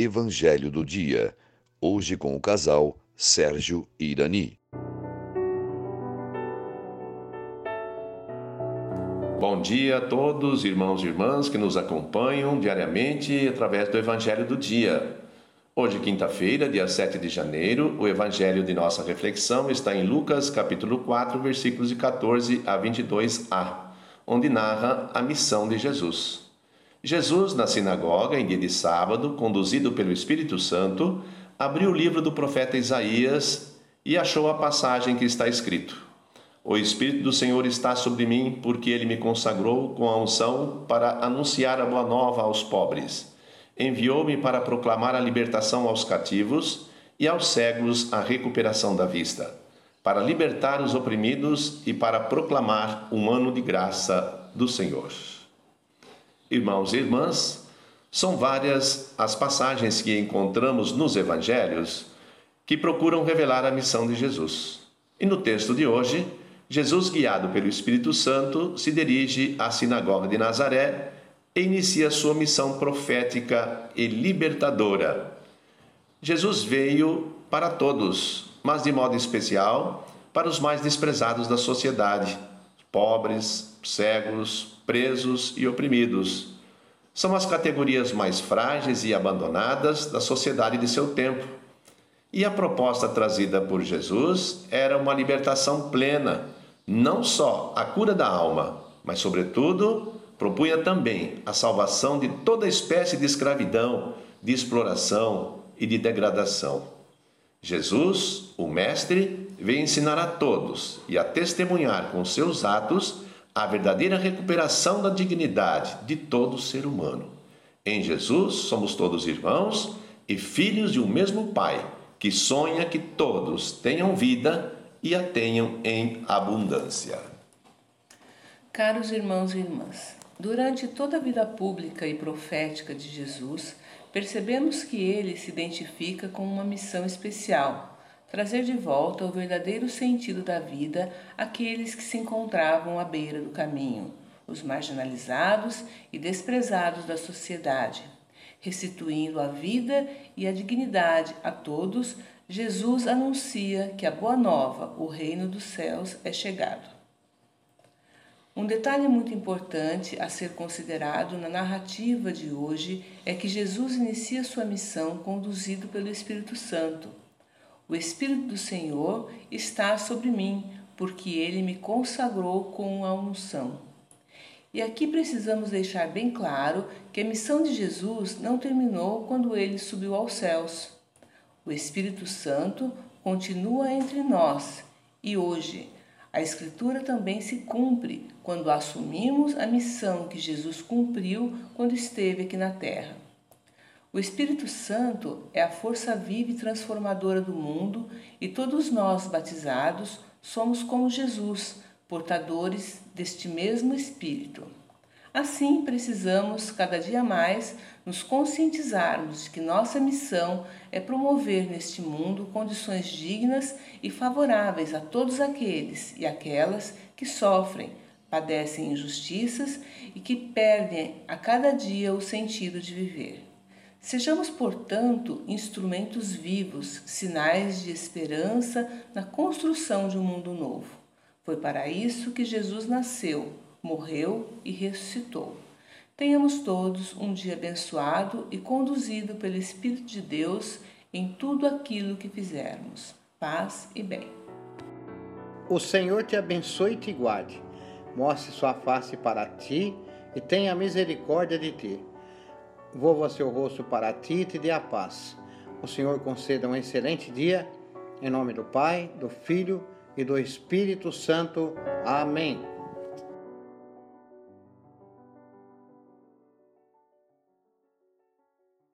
Evangelho do Dia. Hoje com o casal Sérgio Irani. Bom dia a todos, irmãos e irmãs que nos acompanham diariamente através do Evangelho do Dia. Hoje, quinta-feira, dia 7 de janeiro, o evangelho de nossa reflexão está em Lucas, capítulo 4, versículos de 14 a 22a, onde narra a missão de Jesus. Jesus, na sinagoga, em dia de sábado, conduzido pelo Espírito Santo, abriu o livro do profeta Isaías e achou a passagem que está escrito: O Espírito do Senhor está sobre mim, porque ele me consagrou com a unção para anunciar a boa nova aos pobres enviou-me para proclamar a libertação aos cativos e aos cegos a recuperação da vista, para libertar os oprimidos e para proclamar um ano de graça do Senhor. Irmãos e irmãs, são várias as passagens que encontramos nos evangelhos que procuram revelar a missão de Jesus. E no texto de hoje, Jesus, guiado pelo Espírito Santo, se dirige à sinagoga de Nazaré e inicia sua missão profética e libertadora. Jesus veio para todos, mas de modo especial para os mais desprezados da sociedade, pobres, cegos, presos e oprimidos. São as categorias mais frágeis e abandonadas da sociedade de seu tempo. E a proposta trazida por Jesus era uma libertação plena, não só a cura da alma, mas, sobretudo, propunha também a salvação de toda espécie de escravidão, de exploração e de degradação. Jesus, o Mestre, veio ensinar a todos e a testemunhar com seus atos a verdadeira recuperação da dignidade de todo ser humano. Em Jesus somos todos irmãos e filhos de um mesmo Pai, que sonha que todos tenham vida e a tenham em abundância. Caros irmãos e irmãs, Durante toda a vida pública e profética de Jesus, percebemos que ele se identifica com uma missão especial: trazer de volta o verdadeiro sentido da vida àqueles que se encontravam à beira do caminho, os marginalizados e desprezados da sociedade. Restituindo a vida e a dignidade a todos, Jesus anuncia que a boa nova, o reino dos céus, é chegado. Um detalhe muito importante a ser considerado na narrativa de hoje é que Jesus inicia sua missão conduzido pelo Espírito Santo. O Espírito do Senhor está sobre mim, porque ele me consagrou com a unção. E aqui precisamos deixar bem claro que a missão de Jesus não terminou quando ele subiu aos céus. O Espírito Santo continua entre nós e hoje a Escritura também se cumpre quando assumimos a missão que Jesus cumpriu quando esteve aqui na terra. O Espírito Santo é a força viva e transformadora do mundo e todos nós batizados somos como Jesus, portadores deste mesmo Espírito. Assim, precisamos cada dia mais nos conscientizarmos de que nossa missão é promover neste mundo condições dignas e favoráveis a todos aqueles e aquelas que sofrem, padecem injustiças e que perdem a cada dia o sentido de viver. Sejamos, portanto, instrumentos vivos, sinais de esperança na construção de um mundo novo. Foi para isso que Jesus nasceu morreu e ressuscitou. Tenhamos todos um dia abençoado e conduzido pelo Espírito de Deus em tudo aquilo que fizermos. Paz e bem. O Senhor te abençoe e te guarde, mostre sua face para ti e tenha misericórdia de ti. Volva seu rosto para ti e te dê a paz. O Senhor conceda um excelente dia, em nome do Pai, do Filho e do Espírito Santo. Amém.